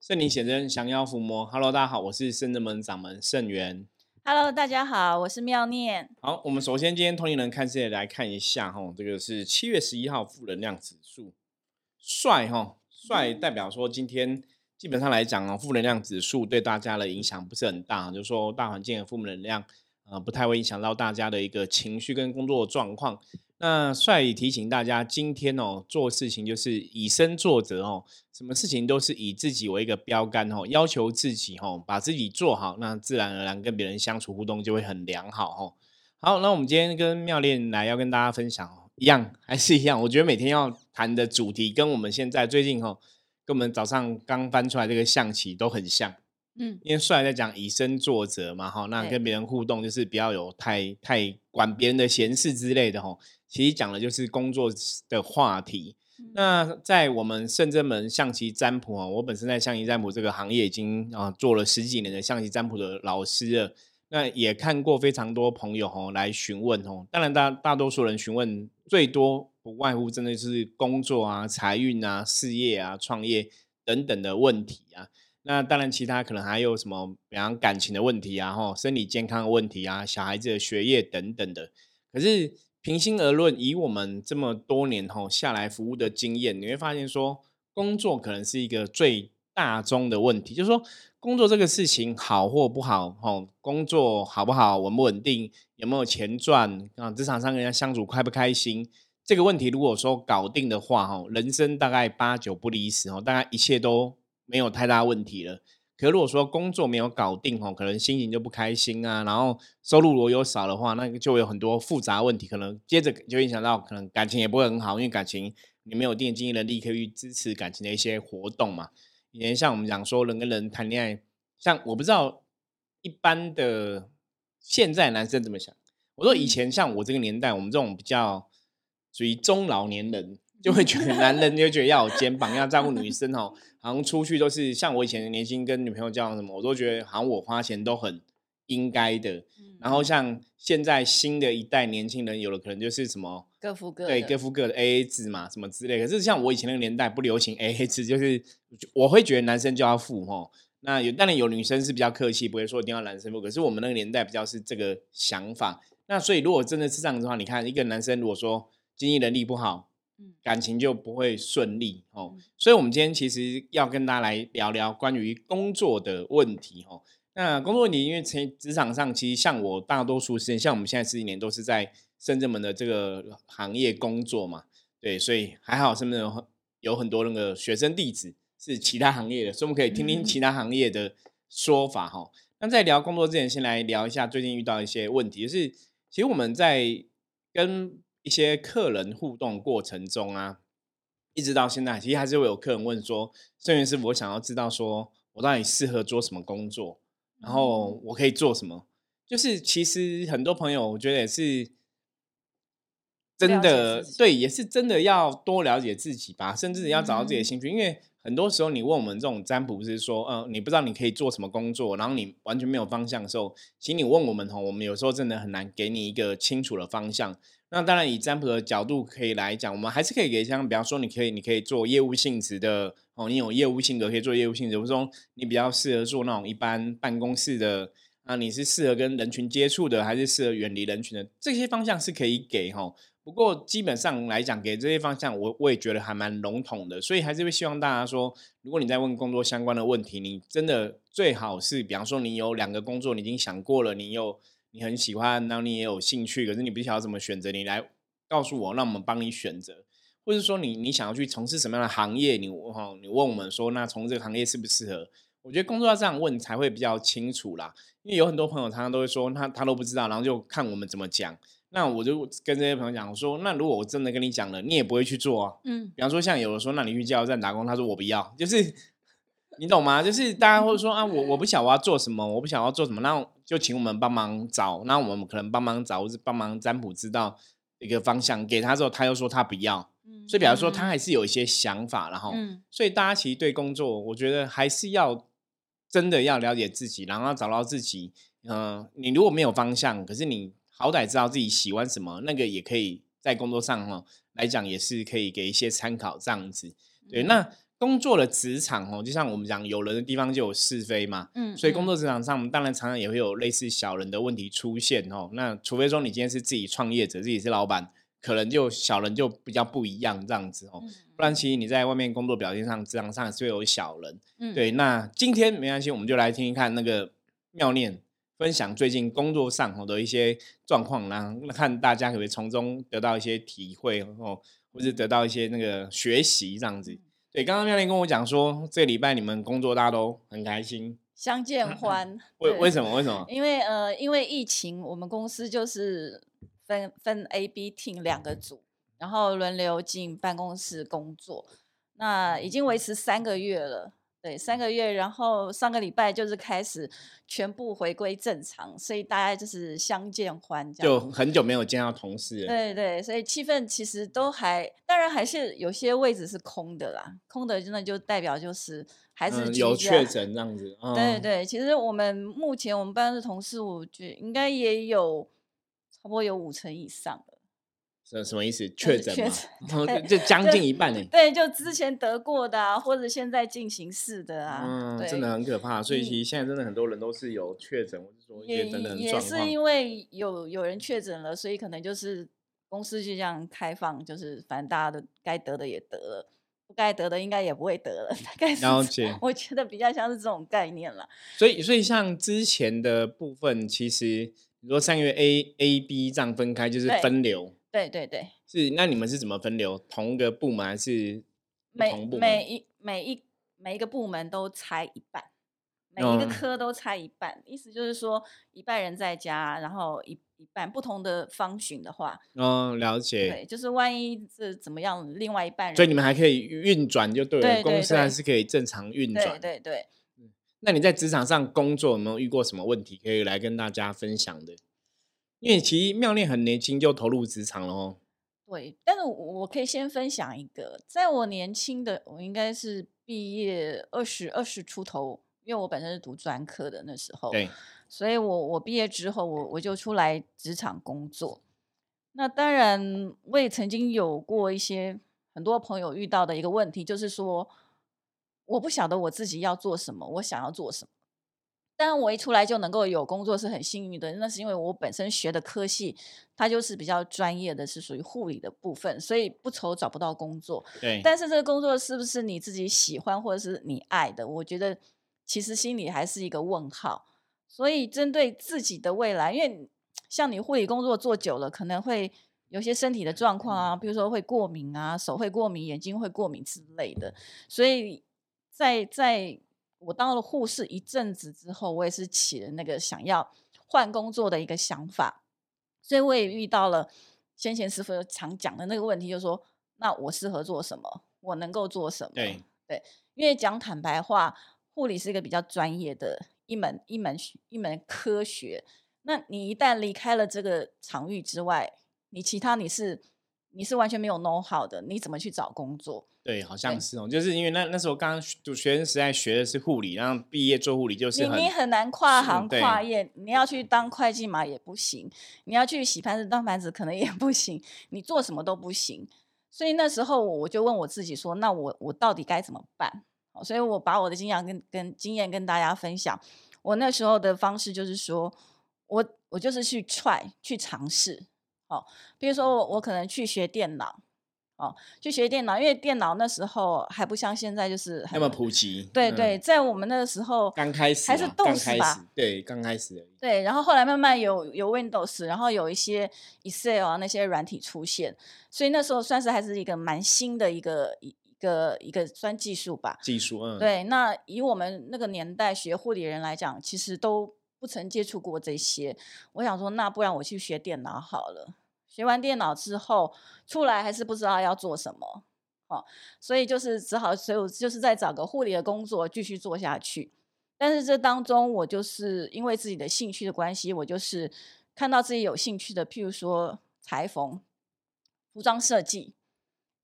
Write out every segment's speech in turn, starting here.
圣灵显真，降妖伏魔。Hello，大家好，我是圣真门掌门圣元。Hello，大家好，我是妙念。好，我们首先今天通灵人看世界来看一下哈，这个是七月十一号负能量指数，帅哈，帅代表说今天基本上来讲哦，负能量指数对大家的影响不是很大，就是说大环境的负能量呃不太会影响到大家的一个情绪跟工作状况。那帅提醒大家，今天哦做事情就是以身作则哦，什么事情都是以自己为一个标杆哦，要求自己哦，把自己做好，那自然而然跟别人相处互动就会很良好哦。好，那我们今天跟妙恋来要跟大家分享哦，一样还是一样，我觉得每天要谈的主题跟我们现在最近哦，跟我们早上刚翻出来这个象棋都很像。嗯，因为帅在讲以身作则嘛，哈，那跟别人互动就是不要有太太管别人的闲事之类的，哈。其实讲的就是工作的话题。嗯那在我们圣真门象棋占卜啊，我本身在象棋占卜这个行业已经啊做了十几年的象棋占卜的老师了。那也看过非常多朋友哦来询问哦，当然大大多数人询问最多不外乎真的是工作啊、财运啊、事业啊、创业等等的问题啊。那当然，其他可能还有什么，比方感情的问题啊，吼，身体健康的问题啊，小孩子的学业等等的。可是平心而论，以我们这么多年吼下来服务的经验，你会发现说，工作可能是一个最大宗的问题，就是说工作这个事情好或不好，吼，工作好不好，稳不稳定，有没有钱赚啊，职场上跟人家相处开不开心，这个问题如果说搞定的话，吼，人生大概八九不离十，哦，大概一切都没有太大问题了。可如果说工作没有搞定哦，可能心情就不开心啊，然后收入如果有少的话，那个就有很多复杂问题，可能接着就影响到可能感情也不会很好，因为感情你没有一定的经济能力可以去支持感情的一些活动嘛。以前像我们讲说人跟人谈恋爱，像我不知道一般的现在男生怎么想。我说以前像我这个年代，我们这种比较属于中老年人，就会觉得男人就觉得要有肩膀，要照顾女生哦。好像出去都是像我以前年轻跟女朋友交往什么，我都觉得好像我花钱都很应该的。嗯然后像现在新的一代年轻人，有的可能就是什么各付各，对各付各的 A A 制嘛，什么之类。可是像我以前那个年代不流行 A A 制，就是我会觉得男生就要付哦。那有当然有女生是比较客气，不会说一定要男生付。可是我们那个年代比较是这个想法。那所以如果真的是这样子的话，你看一个男生如果说经济能力不好，嗯感情就不会顺利哦嗯。所以，我们今天其实要跟大家来聊聊关于工作的问题哦。那工作问题，因为从职场上，其实像我大多数时间，像我们现在十几年都是在深圳门的这个行业工作嘛，对，所以还好深圳有很有很多那个学生弟子是其他行业的，所以我们可以听听嗯其他行业的说法哈。那在聊工作之前，先来聊一下最近遇到一些问题，就是其实我们在跟一些客人互动过程中啊，一直到现在，其实还是会有客人问说：“郑源师傅，我想要知道说我到底适合做什么工作，然后我可以做什么？”就是其实很多朋友，我觉得也是真的对，也是真的要多了解自己吧，甚至要找到自己的嗯。兴趣，因为很多时候你问我们这种占卜是说，嗯、你不知道你可以做什么工作，然后你完全没有方向的时候，请你问我们吼，我们有时候真的很难给你一个清楚的方向。那当然，以占卜的角度可以来讲，我们还是可以给像，比方说，你可以，你可以做业务性质的哦，你有业务性格可以做业务性质，或者说你比较适合做那种一般办公室的啊，你是适合跟人群接触的，还是适合远离人群的？这些方向是可以给哈。不过基本上来讲，给这些方向，我我也觉得还蛮笼统的，所以还是会希望大家说，如果你在问工作相关的问题，你真的最好是，比方说你有两个工作，你已经想过了，你有你很喜欢，然后你也有兴趣，可是你不晓得怎么选择，你来告诉我，让我们帮你选择，或者说你你想要去从事什么样的行业，你哈你问我们说，那从这个行业适不适合？我觉得工作要这样问才会比较清楚啦，因为有很多朋友常常都会说，他他都不知道，然后就看我们怎么讲。那我就跟这些朋友讲，我说，那如果我真的跟你讲了，你也不会去做啊。嗯比方说，像有的说，那你去加油站打工，他说我不要，就是你懂吗？就是大家会说啊，我我不晓得我要做什么，我不晓得要做什么，那就请我们帮忙找，那我们可能帮忙找，或是帮忙占卜，知道一个方向给他之后，他又说他不要，嗯所以比方说他还是有一些想法，然后，嗯所以大家其实对工作，我觉得还是要真的要了解自己，然后要找到自己。嗯、你如果没有方向，可是你好歹知道自己喜欢什么，那个也可以在工作上哦来讲，也是可以给一些参考这样子。对，那工作的职场哦，就像我们讲，有人的地方就有是非嘛。嗯，所以工嗯作职场上，我们当然常常也会有类似小人的问题出现哦。那除非说你今天是自己创业者，自己是老板，可能就小人就比较不一样这样子哦。嗯不然，其实你在外面工作表现上、职场上是会有小人。嗯对，那今天没关系，我们就来听一看那个妙念分享最近工作上哦的一些状况，然后看大家可不可以从中得到一些体会哦，或是得到一些那个学习这样子。对，刚刚妙玲跟我讲说，这个礼拜你们工作大家都很开心，相见欢。为为什么？为什么？因为呃，因为疫情，我们公司就是分分 A、B team 两个组，然后轮流进办公室工作。那已经维持三个月了，对，三个月。然后上个礼拜就是开始全部回归正常，所以大家就是相见欢这样。就很久没有见到同事了。对对，所以气氛其实都还，当然还是有些位置是空的啦，空的真的就代表就是还是嗯，有确诊这样子。嗯、对对，其实我们目前我们办公室同事，我觉得应该也有差不多有五成以上了。什什么意思？就是确诊吗 就将近一半呢。对，就之前得过的啊，或者现在进行式的啊，嗯，真的很可怕。所以嗯其实现在真的很多人都是有确诊，或者说一也些等等的也。是因为有有人确诊了，所以可能就是公司就这样开放，就是反正大家都该得的也得了，不该得的应该也不会得了，大概是这了解我觉得比较像是这种概念了。所以，所以像之前的部分，其实你说三个月 A、A、B 这样分开，就是分流。对对对，是，那你们是怎么分流？同一个部门还是每？每一每一每一个部门都拆一半，每一个嗯科都拆一半，意思就是说一半人在家，然后一一半不同的方寻的话，嗯，了解。对，就是万一是怎么样，另外一半人，所以你们还可以运转就对公司还是可以正常运对转。对对，那你在职场上工作有没有遇过什么问题可以来跟大家分享的？因为其实妙念很年轻就投入职场了哦。对，但是我我可以先分享一个，在我年轻的，我应该是毕业二十二十出头，因为我本身是读专科的那时候，对，所以我我毕业之后，我我就出来职场工作。那当然，我也曾经有过一些很多朋友遇到的一个问题，就是说，我不晓得我自己要做什么，我想要做什么。当然，我一出来就能够有工作是很幸运的，那是因为我本身学的科系，它就是比较专业的，是属于护理的部分，所以不愁找不到工作。对，但是这个工作是不是你自己喜欢或者是你爱的？我觉得其实心里还是一个问号。所以针对自己的未来，因为像你护理工作做久了，可能会有些身体的状况啊，比如说会过敏啊，手会过敏，眼睛会过敏之类的。所以在在我当了护士一阵子之后，我也是起了那个想要换工作的一个想法，所以我也遇到了先前师傅常讲的那个问题，就是说，那我适合做什么？我能够做什么？对对，因为讲坦白话，护理是一个比较专业的一门一门学一门科学。那你一旦离开了这个场域之外，你其他你是你是完全没有 know how 的，你怎么去找工作？对，好像是哦，就是因为那那时候刚刚读学生时代学的是护理，然后毕业做护理就是你你很难跨行跨业，你要去当会计嘛也不行，你要去洗盘子当盘子可能也不行，你做什么都不行。所以那时候我就问我自己说，那我我到底该怎么办？所以我把我的经验跟跟经验跟大家分享。我那时候的方式就是说，我我就是去 try 去尝试。哦，比如说我我可能去学电脑，哦，去学电脑，因为电脑那时候还不像现在就是很那么普及。嗯对对，在我们那个时候刚开始啊还是刚 DOS 开吧始，对，刚开始而已。对，然后后来慢慢有有 Windows，然后有一些 Excel 啊那些软体出现，所以那时候算是还是一个蛮新的一个一一个一个算技术吧。技术，嗯，，对，那以我们那个年代学护理人来讲，其实都不曾接触过这些。我想说，那不然我去学电脑好了。学完电脑之后出来还是不知道要做什么，哦，所以就是只好，所以我就是在找个护理的工作继续做下去。但是这当中，我就是因为自己的兴趣的关系，我就是看到自己有兴趣的，譬如说裁缝、服装设计，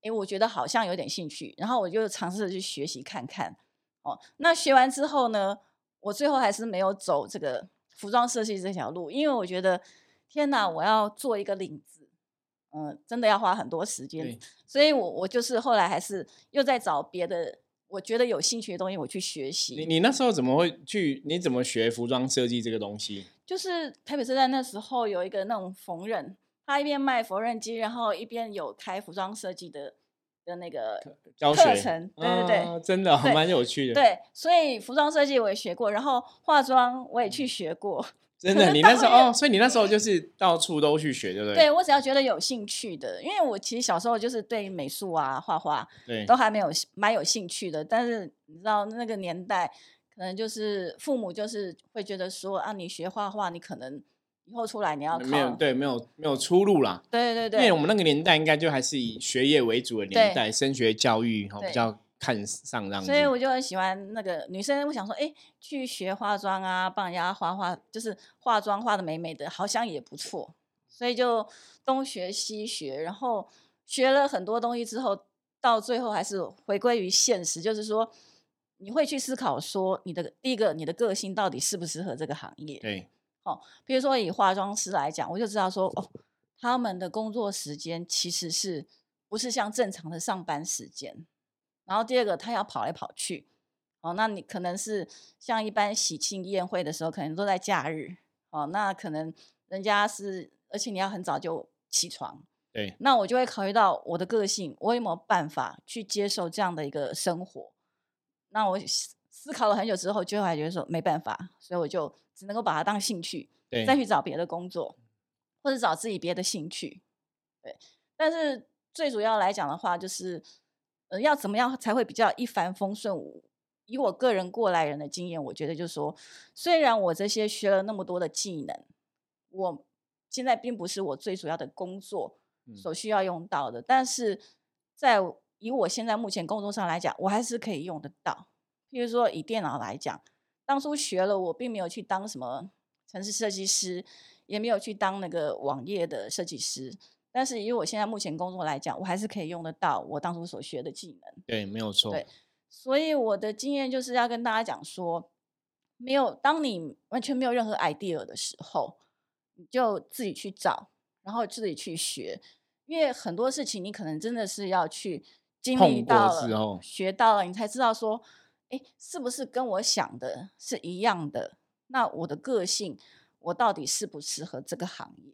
诶，我觉得好像有点兴趣，然后我就尝试着去学习看看。哦，那学完之后呢，我最后还是没有走这个服装设计这条路，因为我觉得天哪，我要做一个领子，嗯、真的要花很多时间，所以我我就是后来还是又在找别的我觉得有兴趣的东西，我去学习。你你那时候怎么会去？你怎么学服装设计这个东西？就是台北车站那时候有一个那种缝纫，他一边卖缝纫机，然后一边有开服装设计的的那个教学课程。对对对，啊真的对蛮有趣的。，对，所以服装设计我也学过，然后化妆我也去学过。真的，你那时候哦，所以你那时候就是到处都去学，对不对？对我只要觉得有兴趣的，因为我其实小时候就是对美术啊、画画对都还没有蛮有兴趣的，但是你知道那个年代，可能就是父母就是会觉得说啊，你学画画，你可能以后出来你要考，没有对，没有没有出路啦。对对对因为我们那个年代应该就还是以学业为主的年代，升学教育哈对比较看上。所以我就很喜欢那个女生。我想说，哎，去学化妆啊，帮人家画画，就是化妆画的美美的，好像也不错。所以就东学西学，然后学了很多东西之后，到最后还是回归于现实，就是说你会去思考说，你的第一个，你的个性到底适不适合这个行业？对哦，比如说以化妆师来讲，我就知道说，哦，他们的工作时间其实是不是像正常的上班时间？然后第二个，他要跑来跑去，哦，那你可能是像一般喜庆宴会的时候，可能都在假日，哦，那可能人家是，而且你要很早就起床，对那我就会考虑到我的个性，我有没有办法去接受这样的一个生活？那我思思考了很久之后，最后还觉得说没办法，所以我就只能够把它当兴趣，对再去找别的工作，或者找自己别的兴趣。对，但是最主要来讲的话，就是呃，要怎么样才会比较一帆风顺？以我个人过来人的经验，我觉得就是说，虽然我这些学了那么多的技能，我现在并不是我最主要的工作嗯所需要用到的，但是在以我现在目前工作上来讲，我还是可以用得到。譬如说以电脑来讲，当初学了，我并没有去当什么城市设计师，也没有去当那个网页的设计师，但是以我现在目前工作来讲，我还是可以用得到我当初所学的技能。对，没有错。对所以我的经验就是要跟大家讲说，没有当你完全没有任何 idea 的时候，你就自己去找，然后自己去学，因为很多事情你可能真的是要去经历到了、学到了，你才知道说，哎，是不是跟我想的是一样的？那我的个性，我到底适不适合这个行业？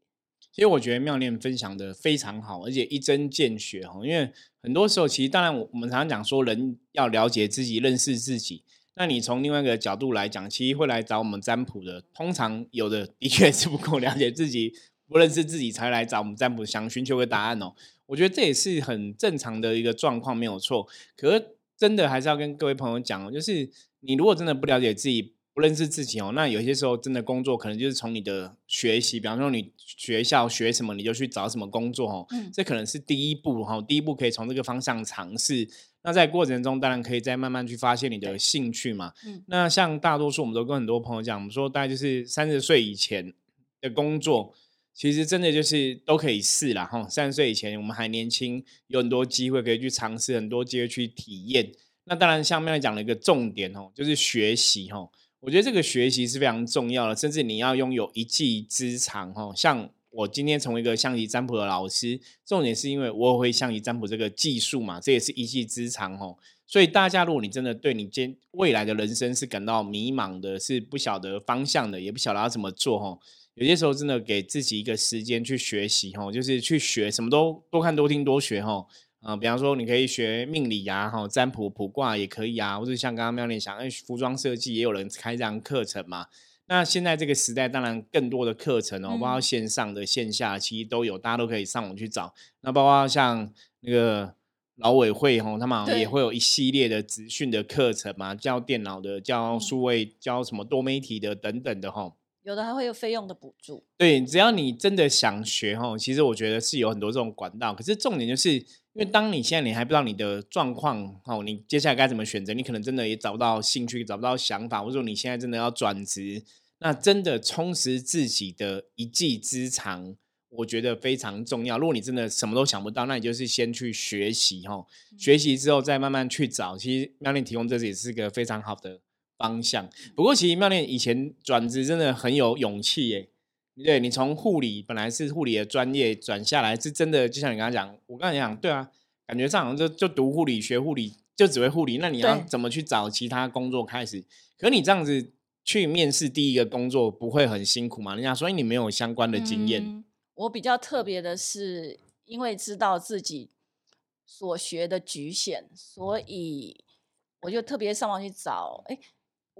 其实我觉得妙念分享的非常好，而且一针见血哈。因为很多时候，其实当然我我们常常讲说，人要了解自己、认识自己。那你从另外一个角度来讲，其实会来找我们占卜的，通常有的的确是不够了解自己、不认识自己，才来找我们占卜，想寻求个答案哦。我觉得这也是很正常的一个状况，没有错。可是真的还是要跟各位朋友讲哦，就是你如果真的不了解自己、不认识自己哦，那有些时候真的工作可能就是从你的学习，比方说你学校学什么，你就去找什么工作哦。嗯这可能是第一步哈，第一步可以从这个方向尝试。那在过程中，当然可以再慢慢去发现你的对兴趣嘛。嗯那像大多数我们都跟很多朋友讲，我们说大概就是三十岁以前的工作，其实真的就是都可以试啦哈。三十岁以前我们还年轻，有很多机会可以去尝试，很多机会去体验。那当然，下面讲了一个重点哦，就是学习哈。我觉得这个学习是非常重要的，甚至你要拥有一技之长哈。像我今天成为一个象棋占卜的老师，重点是因为我会象棋占卜这个技术嘛，这也是一技之长哦。所以大家，如果你真的对你今未来的人生是感到迷茫的，是不晓得方向的，也不晓得要怎么做哈，有些时候真的给自己一个时间去学习哈，就是去学什么都多看多听多学哈。啊、比方说你可以学命理呀、哈，占卜卜卦也可以啊，或者像刚刚妙莲想，哎，服装设计也有人开这样课程嘛。那现在这个时代，当然更多的课程哦，包括嗯线上的、线下，其实都有，大家都可以上网去找。那包括像那个劳委会吼，他们好像也对会有一系列的资讯的课程嘛，教电脑的、教嗯数位、教什么多媒体的等等的吼。有的还会有费用的补助。对，只要你真的想学吼，其实我觉得是有很多这种管道。可是重点就是，因为当你现在你还不知道你的状况哦，你接下来该怎么选择，你可能真的也找不到兴趣，找不到想法，或者说你现在真的要转职，那真的充实自己的一技之长，我觉得非常重要。如果你真的什么都想不到，那你就是先去学习吼，学习之后再慢慢去找。其实妙恋提供这也是个非常好的方向。不过其实妙念以前转职真的很有勇气耶。对你从护理本来是护理的专业转下来，是真的，就像你刚刚讲，我刚才讲，对啊，感觉上好像就就读护理学护理，就只会护理，那你要怎么去找其他工作开始？可你这样子去面试第一个工作，不会很辛苦吗？人家说哎你没有相关的经验，嗯我比较特别的是，因为知道自己所学的局限，所以我就特别上网去找。哎，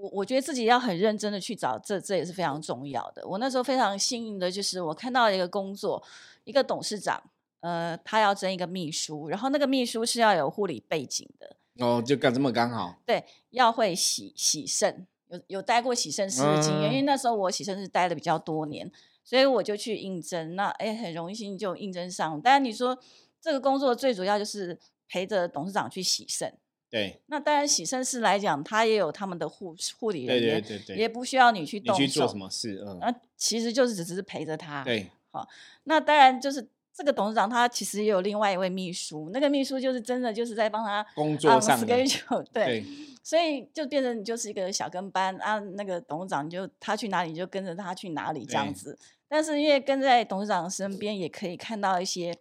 我我觉得自己要很认真的去找，这这也是非常重要的。我那时候非常幸运的就是，我看到一个工作，一个董事长，呃，他要征一个秘书，然后那个秘书是要有护理背景的，哦，就刚这么刚好，对，要会洗洗肾，有有待过洗肾师的经验，因为嗯那时候我洗肾是待的比较多年，所以我就去应征。那哎，很荣幸就应征上。当然你说这个工作最主要就是陪着董事长去洗肾。对那当然洗肾师来讲，他也有他们的护护理人员，对对对，也不需要你去动手。你去做什么事？嗯，那其实就是只是陪着他。对，好那当然就是这个董事长，他其实也有另外一位秘书，那个秘书就是真的就是在帮他工作上的 schedule，对，对所以就变成你就是一个小跟班啊，那个董事长就他去哪里你就跟着他去哪里这样子。但是因为跟在董事长身边，也可以看到一些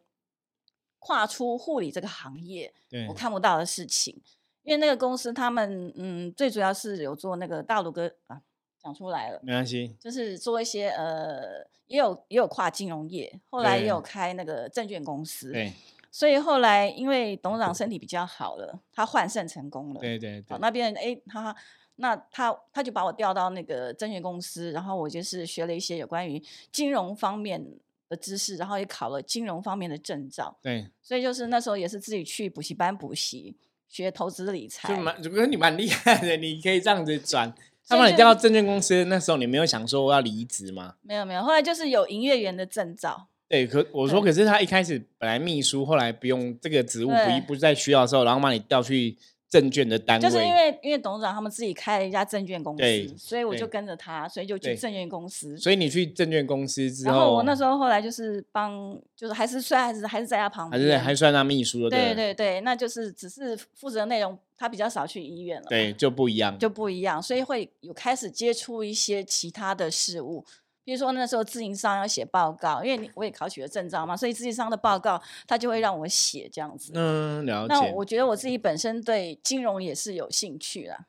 跨出护理这个行业对我看不到的事情。因为那个公司他们嗯，最主要是有做那个大陆哥啊，讲出来了。没关系，就是做一些呃，也有也有跨金融业，后来也有对。开那个证券公司，对。所以后来因为董事长身体比较好了，他换肾成功了，对对。对好，那边哎他那他他就把我调到那个证券公司，然后我就是学了一些有关于金融方面的知识，然后也考了金融方面的证照，对，所以就是那时候也是自己去补习班补习，学投资理财就，蛮，如果你蛮厉害的，你可以这样子转。他把你调到证券公司，那时候你没有想说我要离职吗？没有没有，后来就是有营业员的证照。对，可我说，可是他一开始本来秘书，后来不用这个职务，不对不再需要的时候，然后把你调去证券的单位，就是因为因为董事长他们自己开了一家证券公对司，所以我就跟着他，所以就去证券公司。所以你去证券公司之后然后我那时候后来就是帮，就是还是虽然还是还是在他旁边，还是还算他秘书的，对对对，那就是只是负责内容，他比较少去医院了，对，就不一样，就不一样，所以会有开始接触一些其他的事物。比如说那时候自营商要写报告，因为你我也考取了证照嘛，所以自营商的报告他就会让我写这样子。嗯，了解。那我觉得我自己本身对金融也是有兴趣啦，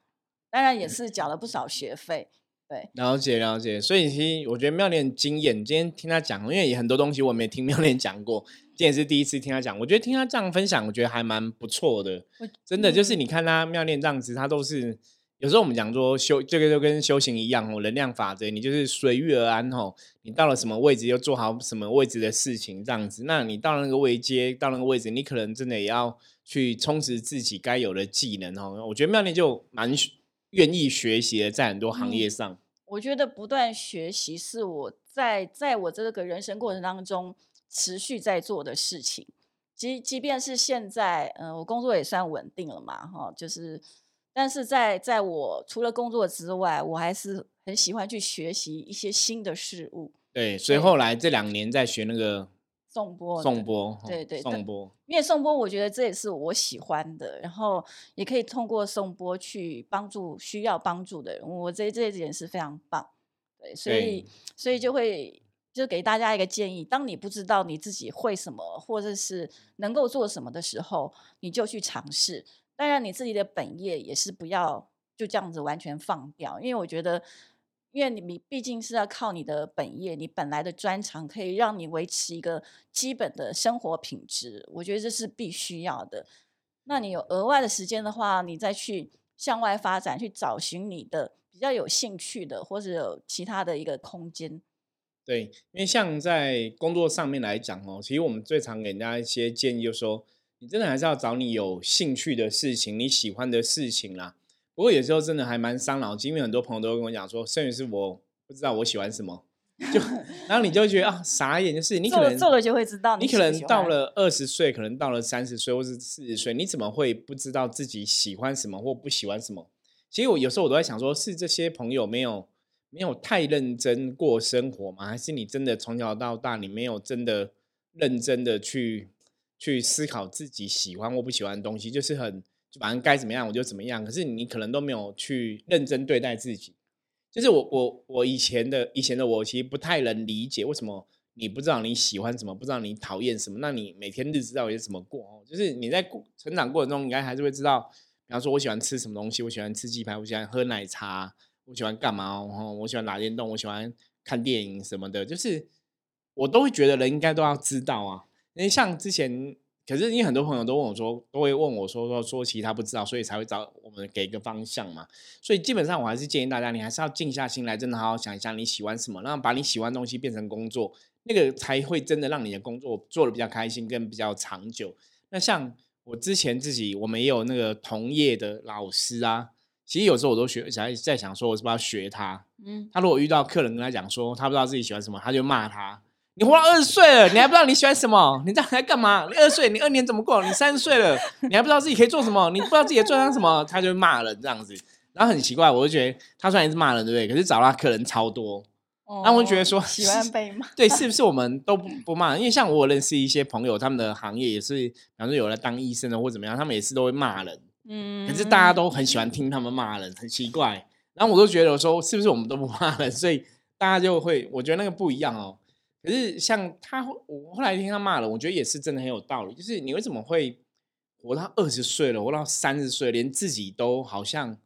当然也是缴了不少学费。对，了解了解，所以其实我觉得妙莲经验，今天听他讲，因为有很多东西我没听妙莲讲过，今天也是第一次听他讲，我觉得听他这样分享，我觉得还蛮不错的。真的就是嗯你看他妙莲这样子，他都是有时候我们讲说修这个就跟修行一样哦，能量法则，你就是随遇而安哦。你到了什么位置，就做好什么位置的事情，这样子。那你到了那个位阶，到那个位置，你可能真的也要去充实自己该有的技能哦。我觉得妙丽就蛮愿意学习的，在很多行嗯业上。我觉得不断学习是我在在我这个人生过程当中持续在做的事情。即即便是现在，呃，我工作也算稳定了嘛，哈，就是，但是在在我除了工作之外，我还是很喜欢去学习一些新的事物。对，所以后来这两年在学那个颂钵，颂钵，哦对对颂钵，因为颂钵，我觉得这也是我喜欢的，然后也可以通过颂钵去帮助需要帮助的人，我这这一点是非常棒。对，所以所以就会就给大家一个建议：当你不知道你自己会什么，或者是能够做什么的时候，你就去尝试。当然，你自己的本业也是不要就这样子完全放掉，因为我觉得，因为你你毕竟是要靠你的本业，你本来的专长可以让你维持一个基本的生活品质，我觉得这是必须要的。那你有额外的时间的话，你再去向外发展，去找寻你的比较有兴趣的，或者有其他的一个空间。对，因为像在工作上面来讲哦，其实我们最常给人家一些建议，就是说你真的还是要找你有兴趣的事情，你喜欢的事情啦。不过有时候真的还蛮伤脑筋，因为很多朋友都会跟我讲说，甚至是我不知道我喜欢什么，就然后你就会觉得啊傻眼，就是你可能做了就会知道你可能到了二十岁，可能到了三十岁或是四十岁，你怎么会不知道自己喜欢什么或不喜欢什么？其实我有时候我都在想说，是这些朋友没有没有太认真过生活吗？还是你真的从小到大你没有真的认真的去去思考自己喜欢或不喜欢的东西？就是很反正该怎么样我就怎么样，可是你可能都没有去认真对待自己。就是我我我以前的以前的我其实不太能理解为什么你不知道你喜欢什么，不知道你讨厌什么，那你每天日子到底是怎么过哦？就是你在成长过程中，应该还是会知道比方说我喜欢吃什么东西，我喜欢吃鸡排，我喜欢喝奶茶，我喜欢干嘛哦，我喜欢打电动，我喜欢看电影什么的，就是我都会觉得人应该都要知道啊。因为像之前，可是因为很多朋友都问我说，都会问我说说说，其实他不知道，所以才会找我们给一个方向嘛。所以基本上我还是建议大家，你还是要静下心来，真的好好想一下你喜欢什么，然后把你喜欢的东西变成工作，那个才会真的让你的工作做的比较开心，跟比较长久。那像我之前自己，我们也有那个同业的老师啊，其实有时候我都学，在在想说，我是不是要学他？嗯，他如果遇到客人跟他讲说，他不知道自己喜欢什么，他就骂他。你活到二十岁了，你还不知道你喜欢什么？你这样在干嘛？你二十岁，你二年怎么过？你三十岁了，你还不知道自己可以做什么？你不知道自己的专长什么？他就骂人这样子，然后很奇怪，我就觉得他虽然是骂人，对不对？可是找他客人超多，那我就觉得说喜欢被骂，对，是不是我们都不不骂？因为像我认识一些朋友，他们的行业也是，比方说有了当医生的或怎么样，他们也是都会骂人，嗯，可是大家都很喜欢听他们骂人，很奇怪。然后我都觉得说，是不是我们都不骂人，所以大家就会，我觉得那个不一样哦。可是像他，我后来听他骂了，我觉得也是真的很有道理。就是你为什么会活到二十岁了，活到三十岁，连自己都好像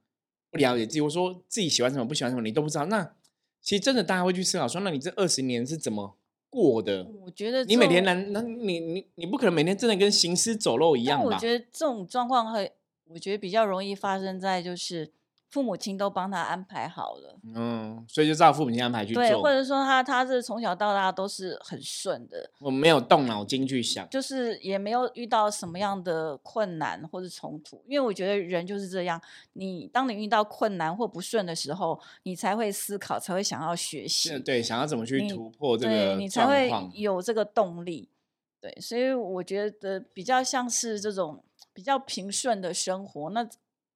不了解自己，我说自己喜欢什么，不喜欢什么，你都不知道。那其实真的，大家会去思考说，那你这二十年是怎么过的？我觉得你每天难，那你你你不可能每天真的跟行尸走肉一样吧？我觉得这种状况会，我觉得比较容易发生在就是。父母亲都帮他安排好了，嗯，所以就照父母亲安排去做，对，或者说他他是从小到大都是很顺的，我没有动脑筋去想，就是也没有遇到什么样的困难或者冲突，因为我觉得人就是这样，你当你遇到困难或不顺的时候，你才会思考，才会想要学习，对，想要怎么去突破这个你才会有这个动力，对，所以我觉得比较像是这种比较平顺的生活，那。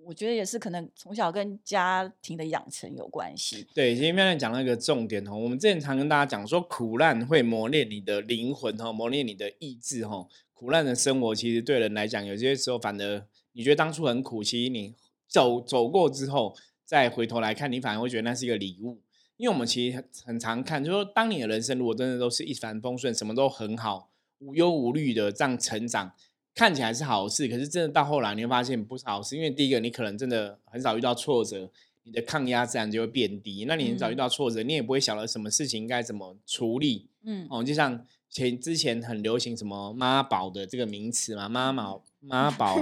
我觉得也是可能从小跟家庭的养成有关系。对，今天妙亮讲了一个重点哦，我们之前常跟大家讲说，苦难会磨练你的灵魂哈，磨练你的意志哈。苦难的生活其实对人来讲，有些时候反而你觉得当初很苦，其实你走走过之后，再回头来看，你反而会觉得那是一个礼物。因为我们其实很常看，就是说当你的人生如果真的都是一帆风顺，什么都很好，无忧无虑的这样成长。看起来是好事，可是真的到后来你会发现不是好事，因为第一个你可能真的很少遇到挫折，你的抗压自然就会变低。那你很少遇到挫折，你也不会晓得什么事情应该怎么处理。嗯，哦，就像前之前很流行什么妈宝的这个名词嘛，妈宝、妈宝、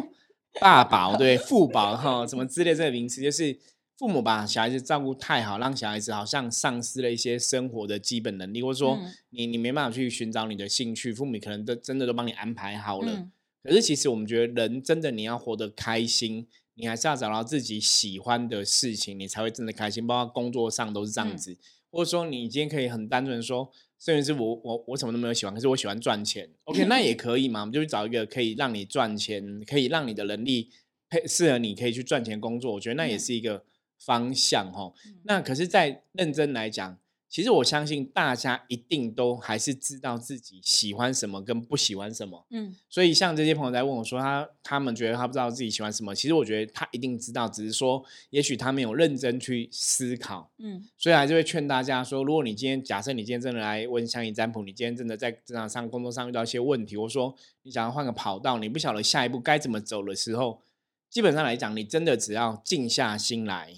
爸宝，对，父宝哈，什么之类这个名词，就是父母把小孩子照顾太好，让小孩子好像丧失了一些生活的基本能力，或者说你你没办法去寻找你的兴趣，父母可能都真的都帮你安排好了。可是，其实我们觉得，人真的你要活得开心，你还是要找到自己喜欢的事情，你才会真的开心。包括工作上都是这样子，或者说你今天可以很单纯说，甚至是我我我什么都没有喜欢，可是我喜欢赚钱。OK，那也 可以嘛，我们就去找一个可以让你赚钱，可以让你的能力配适合你可以去赚钱工作。我觉得那也是一个方向哈。那可是，在认真来讲。其实我相信大家一定都还是知道自己喜欢什么跟不喜欢什么，嗯，所以像这些朋友在问我说他他们觉得他不知道自己喜欢什么，其实我觉得他一定知道，只是说也许他没有认真去思考，嗯，所以还是会劝大家说，如果你今天假设你今天真的来问相宜占卜，你今天真的在职场上工作上遇到一些问题，或者说你想要换个跑道，你不晓得下一步该怎么走的时候，基本上来讲，你真的只要静下心来。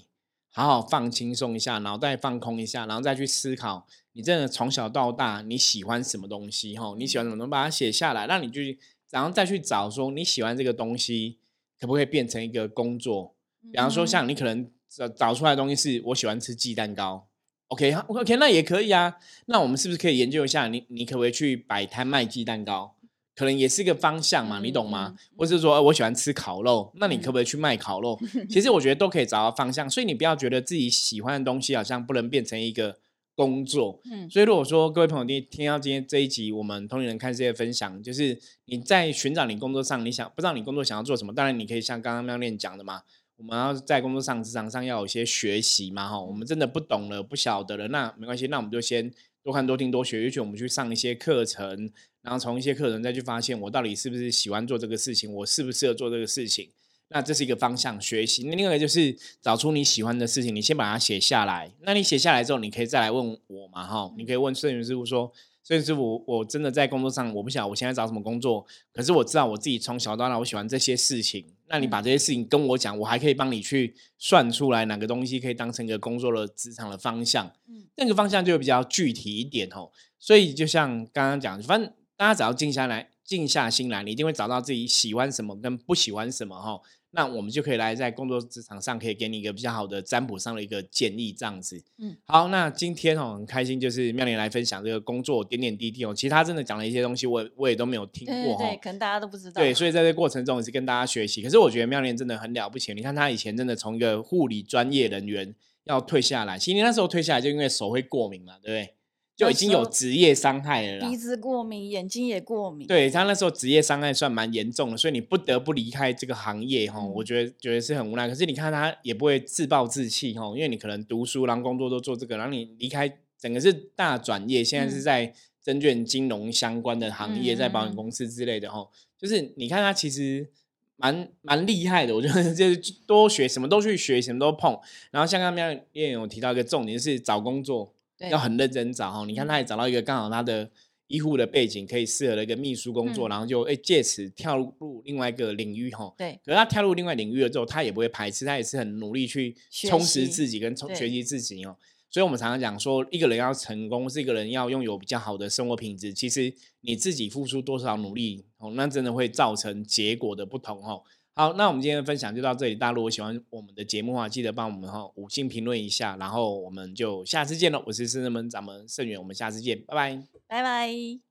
好好放轻松一下，脑袋放空一下，然后再去思考，你真的从小到大你喜欢什么东西？哈，你喜欢什么东西，把它写下来，让你去，然后再去找说你喜欢这个东西可不可以变成一个工作？比方说，像你可能找找出来的东西是我喜欢吃鸡蛋糕，OK，OK，那也可以啊。那我们是不是可以研究一下，你你可不可以去摆摊卖鸡蛋糕？可能也是一个方向嘛，你懂吗？或是说，我喜欢吃烤肉，那你可不可以去卖烤肉？其实我觉得都可以找到方向，所以你不要觉得自己喜欢的东西好像不能变成一个工作。嗯，所以如果说各位朋友听听到今天这一集，我们同龄人看这些分享，就是你在寻找你工作上，你想不知道你工作想要做什么，当然你可以像刚刚妙练讲的嘛，我们要在工作上、职场上要有一些学习嘛，哈，我们真的不懂了、不晓得了，那没关系，那我们就先多看、多听、多学，也许我们去上一些课程。然后从一些客人再去发现我到底是不是喜欢做这个事情，我适不适合做这个事情，那这是一个方向学习。那另外一个就是找出你喜欢的事情，你先把它写下来。那你写下来之后，你可以再来问我嘛，哈，你可以问摄影师傅说，摄影师傅，我真的在工作上我不晓得我现在找什么工作，可是我知道我自己从小到大我喜欢这些事情。那你把这些事情跟我讲，我还可以帮你去算出来哪个东西可以当成一个工作的职场的方向。嗯，那个方向就比较具体一点哦。所以就像刚刚讲，反正大家只要静下来、静下心来，你一定会找到自己喜欢什么跟不喜欢什么哈。那我们就可以来在工作职场上，可以给你一个比较好的占卜上的一个建议，这样子。嗯，好，那今天哦很开心，就是妙莲来分享这个工作点点滴滴哦。其他真的讲了一些东西，我我也都没有听过哈。对，可能大家都不知道。对，所以在这过程中也是跟大家学习。可是我觉得妙莲真的很了不起，你看她以前真的从一个护理专业人员要退下来，其实那时候退下来就因为手会过敏嘛，对不对？就已经有职业伤害了，鼻子过敏，眼睛也过敏。对他那时候职业伤害算蛮严重的，所以你不得不离开这个行业哈。我觉得觉得是很无奈。可是你看他也不会自暴自弃哈，因为你可能读书，然后工作都做这个，然后你离开整个是大转业，现在是在证券金融相关的行业，在保险公司之类的哈。就是你看他其实蛮蛮厉害的，我觉得 就是多学什么都去学，什么都碰。然后像刚刚也有提到一个重点是找工作。要很认真找哈，你看他也找到一个刚好他的医护的背景可以适合的一个秘书工作，然后就哎借此跳入另外一个领域哈。对，可是他跳入另外领域了之后，他也不会排斥，他也是很努力去充实自己跟充学习自己哦。所以我们常常讲说，一个人要成功，是一个人要拥有比较好的生活品质，其实你自己付出多少努力哦，那真的会造成结果的不同哦。好，那我们今天的分享就到这里。大家如果喜欢我们的节目的话，记得帮我们哈五星评论一下，然后我们就下次见了。我是圣人们掌门盛远，我们下次见，拜拜，拜拜。